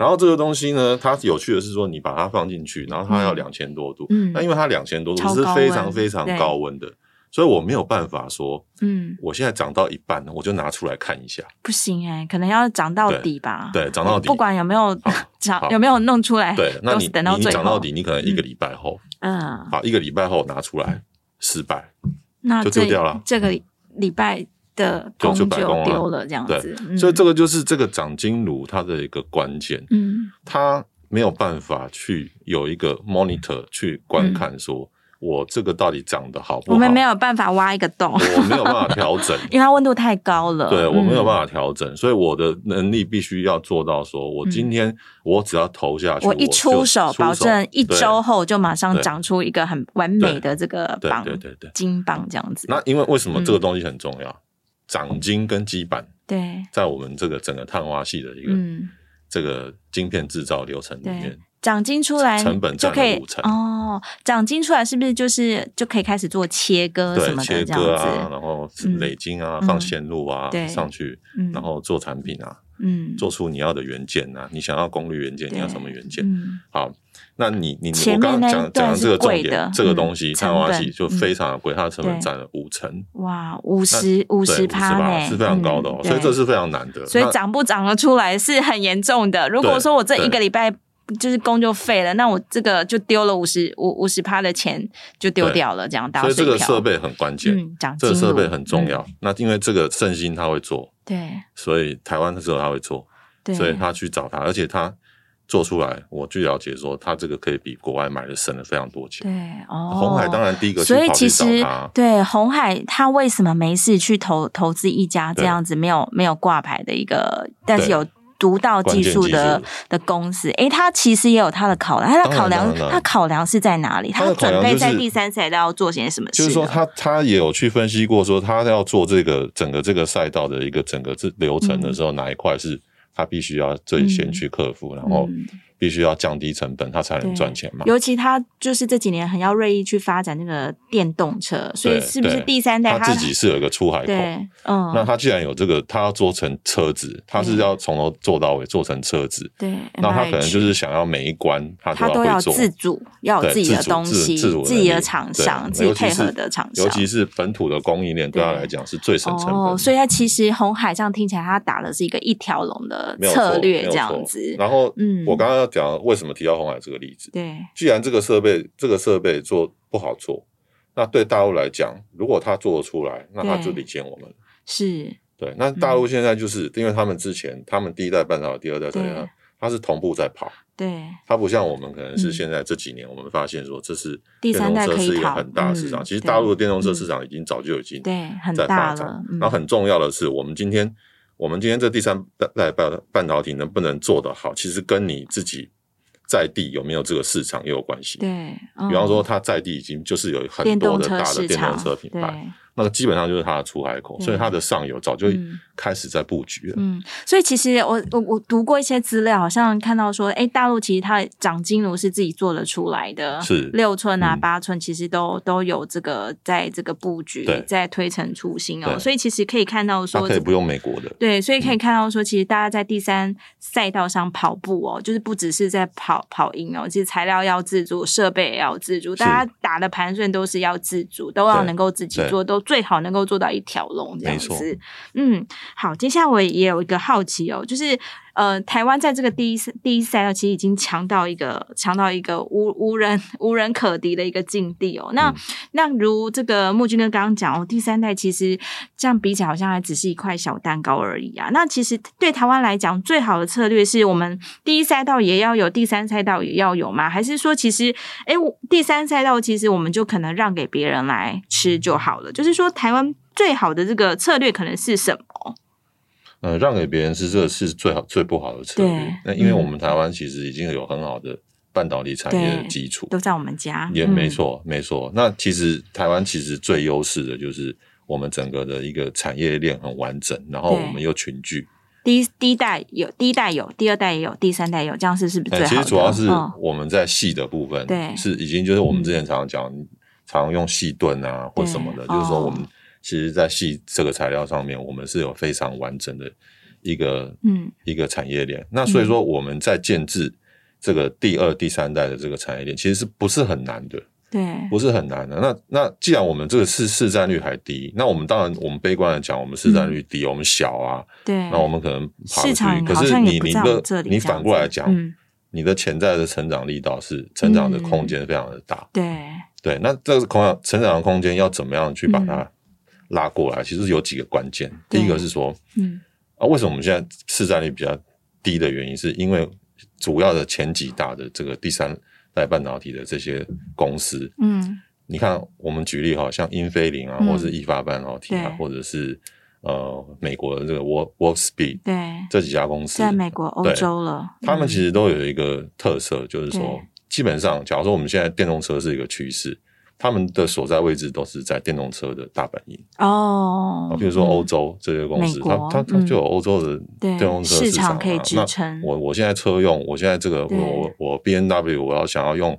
[SPEAKER 2] 然后这个东西呢，它有趣的是说，你把它放进去，然后它要两千多度，嗯，那因为它两千多度是非常非常高温的，所以我没有办法说，嗯，我现在长到一半，我就拿出来看一下，
[SPEAKER 1] 不行哎，可能要长到底吧，
[SPEAKER 2] 对，长到底，
[SPEAKER 1] 不管有没有 <laughs> 长有没有弄出来，
[SPEAKER 2] 对，那你
[SPEAKER 1] 等到
[SPEAKER 2] 你长到底，你可能一个礼拜后，嗯，好，一个礼拜后拿出来失败，
[SPEAKER 1] 那
[SPEAKER 2] 就丢掉了，
[SPEAKER 1] 这个礼拜。的工就丢了，这样子，
[SPEAKER 2] 对，所以这个就是这个长金炉它的一个关键，嗯，它没有办法去有一个 monitor 去观看，说我这个到底长得好不好？
[SPEAKER 1] 我们没有办法挖一个洞，
[SPEAKER 2] 我没有办法调整，<laughs>
[SPEAKER 1] 因为它温度太高了，
[SPEAKER 2] 对，我没有办法调整，所以我的能力必须要做到，说我今天我只要投下去，
[SPEAKER 1] 我一出手，保证一周后就马上长出一个很完美的这个棒，对对对，金棒这样子。
[SPEAKER 2] 那因为为什么这个东西很重要？长晶跟基板，
[SPEAKER 1] 对，
[SPEAKER 2] 在我们这个整个碳化系的一个这个晶片制造流程里面，
[SPEAKER 1] 长晶出来
[SPEAKER 2] 成本
[SPEAKER 1] 就可以哦。长晶出来是不是就是就可以开始做切割什么的？
[SPEAKER 2] 切割啊，然后累晶啊，放线路啊上去，然后做产品啊，嗯，做出你要的元件啊，你想要功率元件，你要什么元件？好。那你你我刚刚讲讲的这个重点，这个东西碳化器就非常的贵，它的成本占了五成。
[SPEAKER 1] 哇，五十五十趴呢，
[SPEAKER 2] 是非常高的哦，所以这是非常难的。
[SPEAKER 1] 所以涨不涨得出来是很严重的。如果说我这一个礼拜就是工就废了，那我这个就丢了五十五五十趴的钱就丢掉了，这样大。
[SPEAKER 2] 所以这个设备很关键，这个设备很重要。那因为这个圣心他会做，
[SPEAKER 1] 对，所
[SPEAKER 2] 以台湾的时候他会做，所以他去找他，而且他。做出来，我据了解说，他这个可以比国外买的省了非常多钱。
[SPEAKER 1] 对，哦，
[SPEAKER 2] 红海当然第一个去跑去找他。
[SPEAKER 1] 对，红海他为什么没事去投投资一家这样子没有没有挂牌的一个，但是有独到技术的的公司？诶，他其实也有他的考量，他的考量，他考量是在哪里？他准备在第三赛道要做些什么事？
[SPEAKER 2] 就是说，他他也有去分析过，说他要做这个整个这个赛道的一个整个这流程的时候，哪一块是？他必须要最先去克服，嗯、然后必须要降低成本，他才能赚钱嘛。
[SPEAKER 1] 尤其他就是这几年很要锐意去发展那个电动车，所以是不是第三代他，
[SPEAKER 2] 他自己是有一个出海口？
[SPEAKER 1] 嗯，
[SPEAKER 2] 那他既然有这个，他要做成车子，他是要从头做到尾做成车子。
[SPEAKER 1] 对，
[SPEAKER 2] 那他可能就是想要每一关他都要，
[SPEAKER 1] 都要自主，要有自己的东西，自主自己的厂商，自己配合的厂商，
[SPEAKER 2] 尤其是本土的供应链，对他来讲是最省成本。哦，
[SPEAKER 1] 所以他其实红海这样听起来，他打的是一个一条龙的策略，这样子。
[SPEAKER 2] 然后，嗯，我刚刚要讲为什么提到红海这个例子，
[SPEAKER 1] 对，
[SPEAKER 2] 既然这个设备这个设备做不好做，那对大陆来讲，如果他做得出来，那他就领先我们。
[SPEAKER 1] 是，
[SPEAKER 2] 对，那大陆现在就是因为他们之前他们第一代半导体，第二代怎样，它是同步在跑。
[SPEAKER 1] 对，
[SPEAKER 2] 它不像我们，可能是现在这几年我们发现说，这是电动车是一个很大的市场。其实大陆的电动车市场已经早就已经
[SPEAKER 1] 对在发展。
[SPEAKER 2] 然后很重要的是，我们今天我们今天这第三代半半导体能不能做得好，其实跟你自己。在地有没有这个市场也有关系。
[SPEAKER 1] 对，嗯、
[SPEAKER 2] 比方说它在地已经就是有很多的大的电动车品牌。那个基本上就是它的出海口，所以它的上游早就开始在布局了。
[SPEAKER 1] 嗯，所以其实我我我读过一些资料，好像看到说，哎，大陆其实它的长金炉是自己做得出来的，
[SPEAKER 2] 是
[SPEAKER 1] 六寸啊、八寸，其实都都有这个在这个布局，在推陈出新哦。所以其实可以看到说，
[SPEAKER 2] 可以不用美国的。
[SPEAKER 1] 对，所以可以看到说，其实大家在第三赛道上跑步哦，就是不只是在跑跑赢哦，其实材料要自主，设备也要自主，大家打的盘算都是要自主，都要能够自己做，都。最好能够做到一条龙这样子，嗯，好，接下来我也有一个好奇哦，就是呃，台湾在这个第一第一赛道其实已经强到一个强到一个无无人无人可敌的一个境地哦。那、嗯、那如这个木军哥刚刚讲哦，第三代其实这样比起来好像还只是一块小蛋糕而已啊。那其实对台湾来讲，最好的策略是我们第一赛道也要有，第三赛道也要有吗？还是说其实哎，第三赛道其实我们就可能让给别人来吃就好了？就是说台湾最好的这个策略可能是什么？
[SPEAKER 2] 呃，让给别人是这个是最好最不好的策略。那因为我们台湾其实已经有很好的半导体产业的基础，
[SPEAKER 1] 都在我们家。
[SPEAKER 2] 也没错，没错。那其实台湾其实最优势的就是我们整个的一个产业链很完整，然后我们又群聚。
[SPEAKER 1] 第一第一代有，第一代有，第二代也有，第三代有，这样是是不是最好的？
[SPEAKER 2] 其实主要是我们在细的部分，对，是已经就是我们之前常常讲，常用细盾啊或什么的，就是说我们。其实，在细这个材料上面，我们是有非常完整的一个嗯一个产业链。那所以说，我们在建制这个第二、第三代的这个产业链，其实是不是很难的？
[SPEAKER 1] 对，
[SPEAKER 2] 不是很难的。那那既然我们这个市市占率还低，那我们当然我们悲观的讲，我们市占率低，我们小啊。对。那我们可能跑出去，可是你你的你反过来讲，你的潜在的成长力道是成长的空间非常的大。对对。那这个空长成长的空间要怎么样去把它？拉过来，其实有几个关键。第一个是说，嗯，啊，为什么我们现在市占率比较低的原因，是因为主要的前几大的这个第三代半导体的这些公司，嗯，你看，我们举例哈，像英飞凌啊，嗯、或者是意发半导体啊，对。或者是呃美国的这个 Work Wolfspeed，对，这几家公司
[SPEAKER 1] 在美国、欧洲了，
[SPEAKER 2] 他们其实都有一个特色，就是说，基本上，假如说我们现在电动车是一个趋势。他们的所在位置都是在电动车的大本营。哦，比如说欧洲这些公司，它它它就有欧洲的电动车市场可以支撑。我我现在车用，我现在这个我我 B N W 我要想要用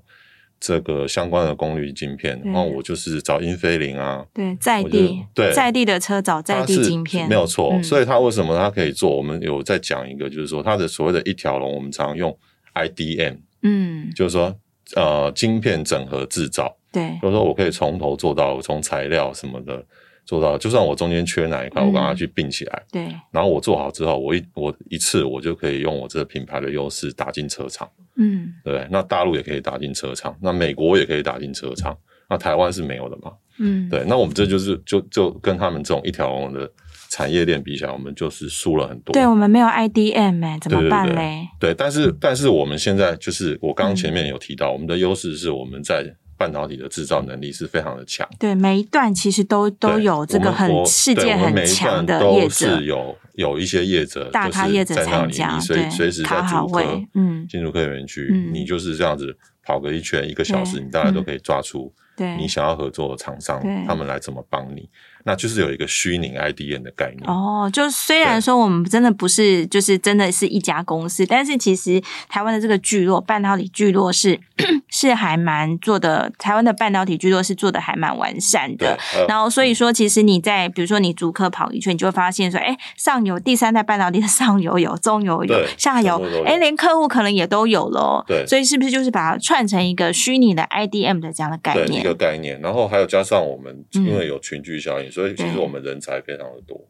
[SPEAKER 2] 这个相关的功率晶片，然后我就是找英飞凌啊，
[SPEAKER 1] 对，在地对。在地的车找在地晶片。
[SPEAKER 2] 没有错。所以它为什么它可以做？我们有在讲一个，就是说它的所谓的一条龙，我们常用 I D M，嗯，就是说呃晶片整合制造。对，就是说我可以从头做到，从材料什么的做到，就算我中间缺哪一块，我赶快去并起来。对，然后我做好之后，我一我一次我就可以用我这个品牌的优势打进车厂。嗯，对，那大陆也可以打进车厂，那美国也可以打进车厂，那台湾是没有的嘛？嗯，对，那我们这就是就就跟他们这种一条龙的产业链比起来，我们就是输了很多。
[SPEAKER 1] 对，我们没有 IDM 哎，怎么办嘞？
[SPEAKER 2] 对，但是但是我们现在就是我刚刚前面有提到，我们的优势是我们在。半导体的制造能力是非常的强，
[SPEAKER 1] 对，每一段其实都都有这个很世界很强的业者，
[SPEAKER 2] 是有有一些业者
[SPEAKER 1] 大咖业者参加，
[SPEAKER 2] 你随随时在主科，嗯，进入科园区，你就是这样子跑个一圈一个小时，你大概都可以抓出你想要合作的厂商，他们来怎么帮你。那就是有一个虚拟 IDM 的概念
[SPEAKER 1] 哦。就虽然说我们真的不是，就是真的是一家公司，但是其实台湾的这个聚落半导体聚落是 <clears throat> 是还蛮做的。台湾的半导体聚落是做的还蛮完善的。呃、然后所以说，其实你在比如说你逐客跑一圈，你就会发现说，哎，上游第三代半导体的 <laughs> 上游有，中游有，下游哎，连客户可能也都有了。对，所以是不是就是把它串成一个虚拟的 IDM 的这样的概念？
[SPEAKER 2] 一个概念。然后还有加上我们因为有群聚效应。嗯所以其实我们人才非常的多，对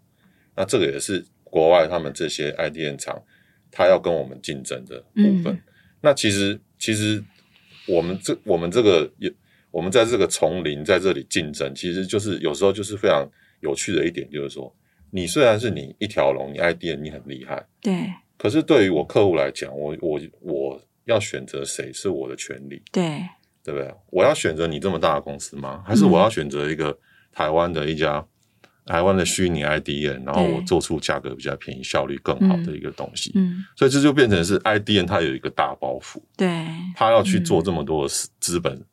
[SPEAKER 2] 那这个也是国外他们这些 IDM 厂，他要跟我们竞争的部分。嗯、那其实其实我们这我们这个也我们在这个丛林在这里竞争，其实就是有时候就是非常有趣的一点，就是说你虽然是你一条龙，你 IDM 你很厉害，对，可是对于我客户来讲，我我我要选择谁是我的权利，对，对不对？我要选择你这么大的公司吗？还是我要选择一个？台湾的一家台湾的虚拟 IDN，然后我做出价格比较便宜、效率更好的一个东西。
[SPEAKER 1] 嗯，
[SPEAKER 2] 所以这就变成是 IDN 它有一个大包袱，
[SPEAKER 1] 对，
[SPEAKER 2] 它要去做这么多的资本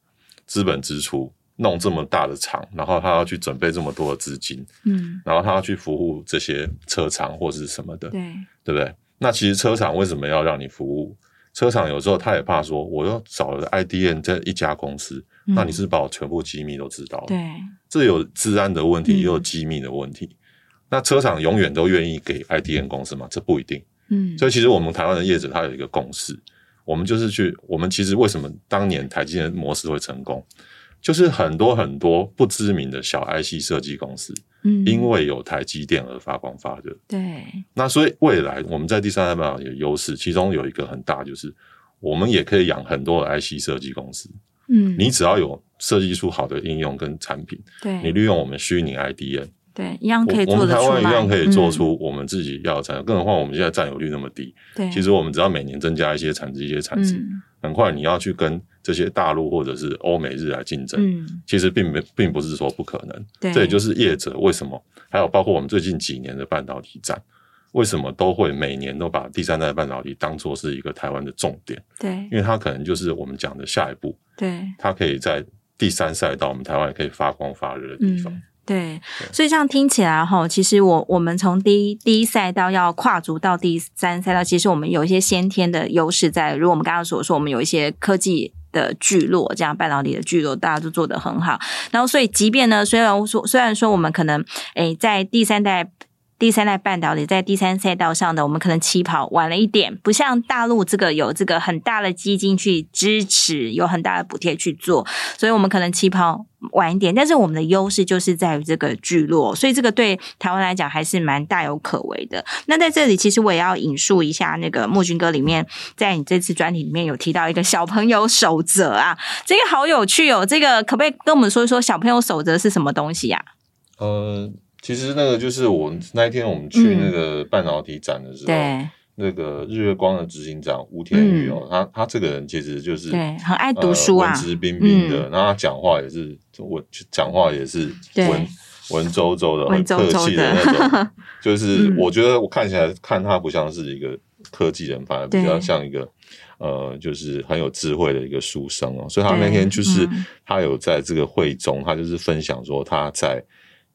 [SPEAKER 2] 资本支出，弄这么大的厂，然后他要去准备这么多的资金，
[SPEAKER 1] 嗯，
[SPEAKER 2] 然后他要去服务这些车厂或是什么的，
[SPEAKER 1] 对，
[SPEAKER 2] 对不对？那其实车厂为什么要让你服务？车厂有时候他也怕说，我要找了 IDN 这一家公司，嗯、那你是把我全部机密都知道了，
[SPEAKER 1] 对，
[SPEAKER 2] 这有治安的问题，也有机密的问题。
[SPEAKER 1] 嗯、
[SPEAKER 2] 那车厂永远都愿意给 IDN 公司吗？这不一定。
[SPEAKER 1] 嗯，
[SPEAKER 2] 所以其实我们台湾的业者他有一个共识，我们就是去，我们其实为什么当年台积电模式会成功，就是很多很多不知名的小 IC 设计公司。嗯，因为有台积电而发光发热。
[SPEAKER 1] 对，
[SPEAKER 2] 那所以未来我们在第三代半导体的优势，其中有一个很大就是，我们也可以养很多的 IC 设计公司。
[SPEAKER 1] 嗯，
[SPEAKER 2] 你只要有设计出好的应用跟产品，
[SPEAKER 1] 对，
[SPEAKER 2] 你利用我们虚拟 IDN，
[SPEAKER 1] 对，一样可以做。
[SPEAKER 2] 我们台湾一样可以做出我们自己要的产品，嗯、更何况我们现在占有率那么低。
[SPEAKER 1] 对，
[SPEAKER 2] 其实我们只要每年增加一些产值、一些产值，嗯、很快你要去跟这些大陆或者是欧美日来竞争，嗯，其实并没并不是说不可能。
[SPEAKER 1] 对，
[SPEAKER 2] 这也就是业者为什么。还有包括我们最近几年的半导体战，为什么都会每年都把第三代半导体当做是一个台湾的重点？
[SPEAKER 1] 对，
[SPEAKER 2] 因为它可能就是我们讲的下一步。
[SPEAKER 1] 对，
[SPEAKER 2] 它可以在第三赛道，我们台湾也可以发光发热的地方。
[SPEAKER 1] 嗯、对，所以这样听起来哈，其实我我们从第一第一赛道要跨足到第三赛道，其实我们有一些先天的优势在。如果我们刚刚所说，我们有一些科技。的聚落，这样半导体的聚落，大家都做得很好。然后，所以即便呢，虽然说虽然说我们可能诶在第三代。第三代半导体在第三赛道上的，我们可能起跑晚了一点，不像大陆这个有这个很大的基金去支持，有很大的补贴去做，所以我们可能起跑晚一点。但是我们的优势就是在于这个聚落，所以这个对台湾来讲还是蛮大有可为的。那在这里，其实我也要引述一下那个木军哥里面，在你这次专题里面有提到一个小朋友守则啊，这个好有趣哦。这个可不可以跟我们说一说小朋友守则是什么东西呀？
[SPEAKER 2] 呃。其实那个就是我那一天我们去那个半导体展的时候，
[SPEAKER 1] 对。
[SPEAKER 2] 那个日月光的执行长吴天宇哦，他他这个人其实就是
[SPEAKER 1] 对很爱读书啊，
[SPEAKER 2] 文质彬彬的，然后他讲话也是我讲话也是文文绉绉的，很客气的那种。<laughs> 就是我觉得我看起来看他不像是一个科技人，反而比较像一个呃，就是很有智慧的一个书生哦。所以他那天就是他有在这个会中，他就是分享说他在。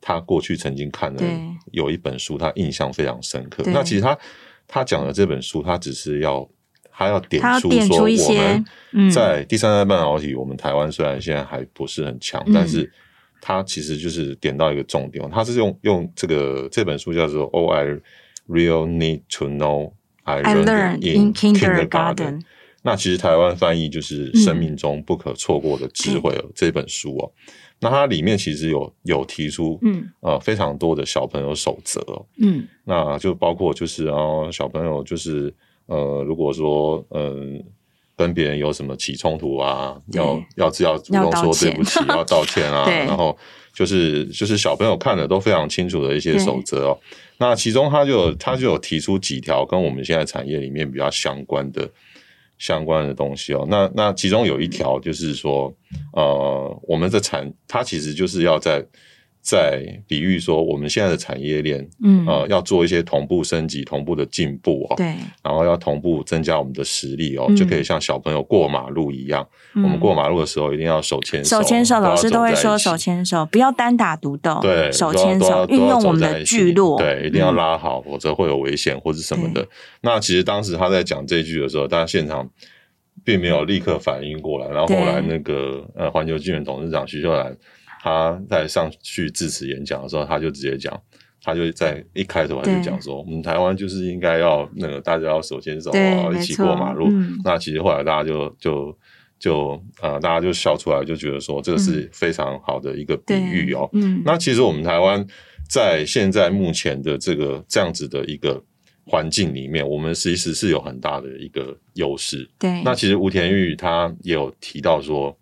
[SPEAKER 2] 他过去曾经看的有一本书，他印象非常深刻。那其实他他讲的这本书，他只是要他要点出说，我们在第三代半导体，我们台湾虽然现在还不是很强，但是他其实就是点到一个重点。他是用用这个这本书叫做《All I Really Need to Know I Learned in Kindergarten》。那其实台湾翻译就是《生命中不可错过的智慧》这本书哦。那它里面其实有有提出，嗯，呃，非常多的小朋友守则，嗯，那就包括就是啊，小朋友就是呃，如果说嗯、呃，跟别人有什么起冲突啊，要要只要主动说对不起，<laughs> 要道歉啊，然后就是就是小朋友看的都非常清楚的一些守则哦。那其中他就有他就有提出几条跟我们现在产业里面比较相关的。相关的东西哦，那那其中有一条就是说，呃，我们的产它其实就是要在在比喻说，我们现在的产业链，嗯，呃，要做一些同步升级、同步的进步哦，
[SPEAKER 1] 对，
[SPEAKER 2] 然后要同步增加我们的实力哦，就可以像小朋友过马路一样，我们过马路的时候一定要手牵手，
[SPEAKER 1] 手牵手，老师都会说手牵手，不要单打独斗，对，手牵手，运用我们的聚落，
[SPEAKER 2] 对，一定要拉好，否则会有危险或者什么的。那其实当时他在讲这句的时候，大家现场并没有立刻反应过来，然后后来那个呃环球晶圆董事长徐秀兰。他在上去致辞演讲的时候，他就直接讲，他就在一开头他就讲说，我们台湾就是应该要那个大家要手牵手啊，一起过马路。嗯、那其实后来大家就就就呃，大家就笑出来，就觉得说这个是非常好的一个比喻哦。嗯，那其实我们台湾在现在目前的这个这样子的一个环境里面，我们其实是有很大的一个优势。
[SPEAKER 1] 对，
[SPEAKER 2] 那其实吴田玉他也有提到说。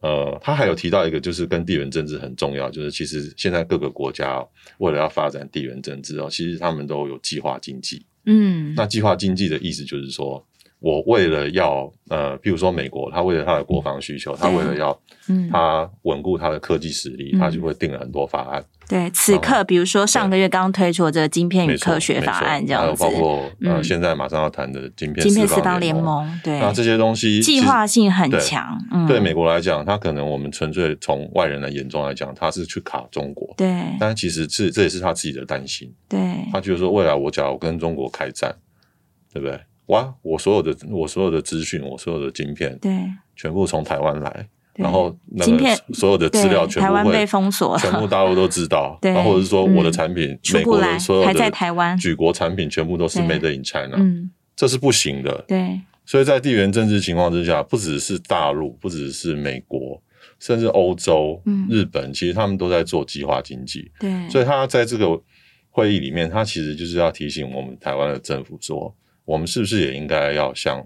[SPEAKER 2] 呃，他还有提到一个，就是跟地缘政治很重要，就是其实现在各个国家为了要发展地缘政治哦，其实他们都有计划经济。嗯，那计划经济的意思就是说，我为了要呃，譬如说美国，他为了他的国防需求，他为了要嗯，他稳固他的科技实力，他就会定了很多法案。
[SPEAKER 1] 对，此刻比如说上个月刚推出的这个晶片与科学法案，这样子，
[SPEAKER 2] 还有包括呃，现在马上要谈的晶片
[SPEAKER 1] 晶片四方联盟，对，
[SPEAKER 2] 那这些东西
[SPEAKER 1] 计划性很强。
[SPEAKER 2] 对美国来讲，他可能我们纯粹从外人的眼中来讲，他是去卡中国，
[SPEAKER 1] 对，
[SPEAKER 2] 但其实是这也是他自己的担心，
[SPEAKER 1] 对，
[SPEAKER 2] 他觉得说未来我假如跟中国开战，对不对？哇！我所有的我所有的资讯，我所有的晶片，
[SPEAKER 1] 对，
[SPEAKER 2] 全部从台湾来，然后那个所有的资料全部会
[SPEAKER 1] 被封锁，
[SPEAKER 2] 全部大陆都知道，<laughs> 然后或者是说我的产品，美国的所有的举国产品全部都是 Made in China，嗯，这是不行的，
[SPEAKER 1] 对。
[SPEAKER 2] 所以在地缘政治情况之下，不只是大陆，不只是美国，甚至欧洲、日本，其实他们都在做计划经济，
[SPEAKER 1] 对。
[SPEAKER 2] 所以他在这个会议里面，他其实就是要提醒我们台湾的政府说。我们是不是也应该要像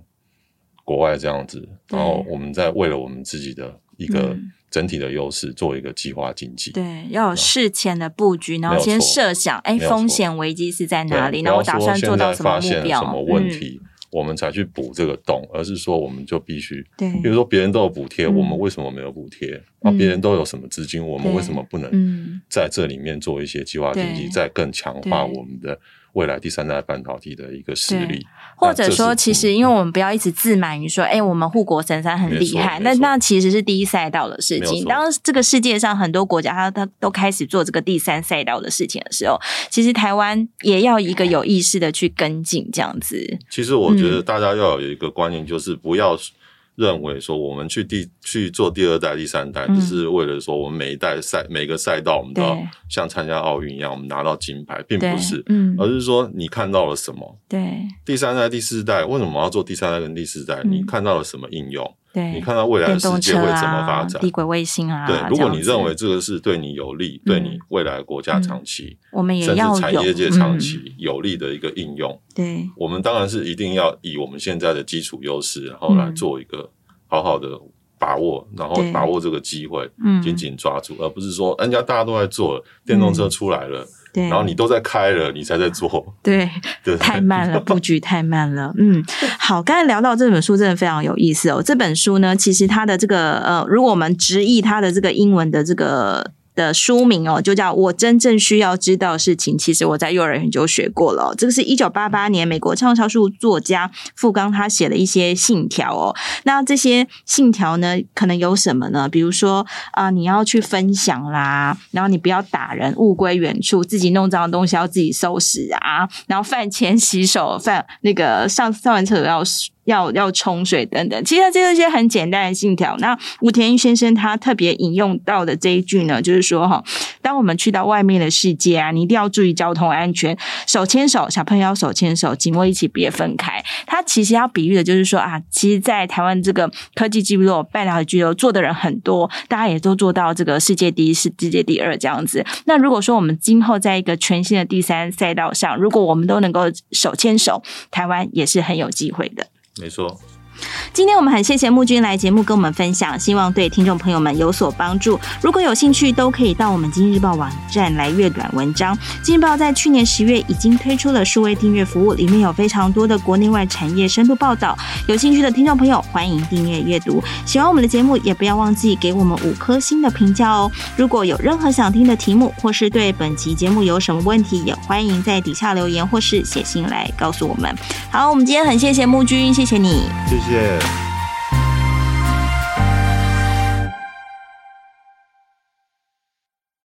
[SPEAKER 2] 国外这样子？然后我们在为了我们自己的一个整体的优势，做一个计划经济。
[SPEAKER 1] 对，要有事前的布局，然后先设想，哎，风险危机是在哪里？然后我打算做到什么目标？
[SPEAKER 2] 什么问题？我们才去补这个洞，而是说我们就必须，
[SPEAKER 1] 对，
[SPEAKER 2] 比如说别人都有补贴，我们为什么没有补贴？然后别人都有什么资金，我们为什么不能在这里面做一些计划经济，再更强化我们的未来第三代半导体的一个实力？
[SPEAKER 1] 或者说，其实因为我们不要一直自满于说，哎，我们护国神山很厉害，那那其实是第一赛道的事情。当这个世界上很多国家它它都开始做这个第三赛道的事情的时候，其实台湾也要一个有意识的去跟进这样子。
[SPEAKER 2] 其实我。觉得大家要有一个观念，就是不要认为说我们去第去做第二代、第三代，只是为了说我们每一代赛每个赛道，我们都要像参加奥运一样，我们拿到金牌，并不是，嗯，而是说你看到了什么？
[SPEAKER 1] 对，
[SPEAKER 2] 第三代、第四代，为什么要做第三代跟第四代？你看到了什么应用？
[SPEAKER 1] 对，
[SPEAKER 2] 你看到未来的世界会怎么发展？
[SPEAKER 1] 低轨卫星啊，
[SPEAKER 2] 对，如果你认为这个是对你有利，对你未来国家长期，
[SPEAKER 1] 我们也要
[SPEAKER 2] 甚至产业界长期有利的一个应用。
[SPEAKER 1] 对，
[SPEAKER 2] 我们当然是一定要以我们现在的基础优势，然后来做一个好好的把握，然后把握这个机会，紧紧抓住，而不是说人家大家都在做，电动车出来了。对，然后你都在开了，你才在做，
[SPEAKER 1] 对，对，<laughs> 太慢了，<laughs> 布局太慢了。嗯，好，刚才聊到这本书真的非常有意思哦。这本书呢，其实它的这个呃，如果我们直译它的这个英文的这个。的书名哦，就叫我真正需要知道的事情。其实我在幼儿园就学过了。这个是一九八八年美国畅销书作家富冈他写的一些信条哦。那这些信条呢，可能有什么呢？比如说啊，你要去分享啦，然后你不要打人，物归原处，自己弄脏的东西要自己收拾啊，然后饭前洗手，饭那个上上完厕所要。要要冲水等等，其实这是一些很简单的信条。那武田先生他特别引用到的这一句呢，就是说哈，当我们去到外面的世界啊，你一定要注意交通安全，手牵手，小朋友要手牵手，紧握一起，别分开。他其实要比喻的就是说啊，其实，在台湾这个科技聚落、半导体巨落做的人很多，大家也都做到这个世界第一、世界第二这样子。那如果说我们今后在一个全新的第三赛道上，如果我们都能够手牵手，台湾也是很有机会的。
[SPEAKER 2] 没错。
[SPEAKER 1] 今天我们很谢谢木君来节目跟我们分享，希望对听众朋友们有所帮助。如果有兴趣，都可以到我们经济日报网站来阅览文章。经济日报在去年十月已经推出了数位订阅服务，里面有非常多的国内外产业深度报道。有兴趣的听众朋友，欢迎订阅阅读。喜欢我们的节目，也不要忘记给我们五颗星的评价哦。如果有任何想听的题目，或是对本期节目有什么问题，也欢迎在底下留言或是写信来告诉我们。好，我们今天很谢谢木君，谢谢你，
[SPEAKER 2] 谢。谢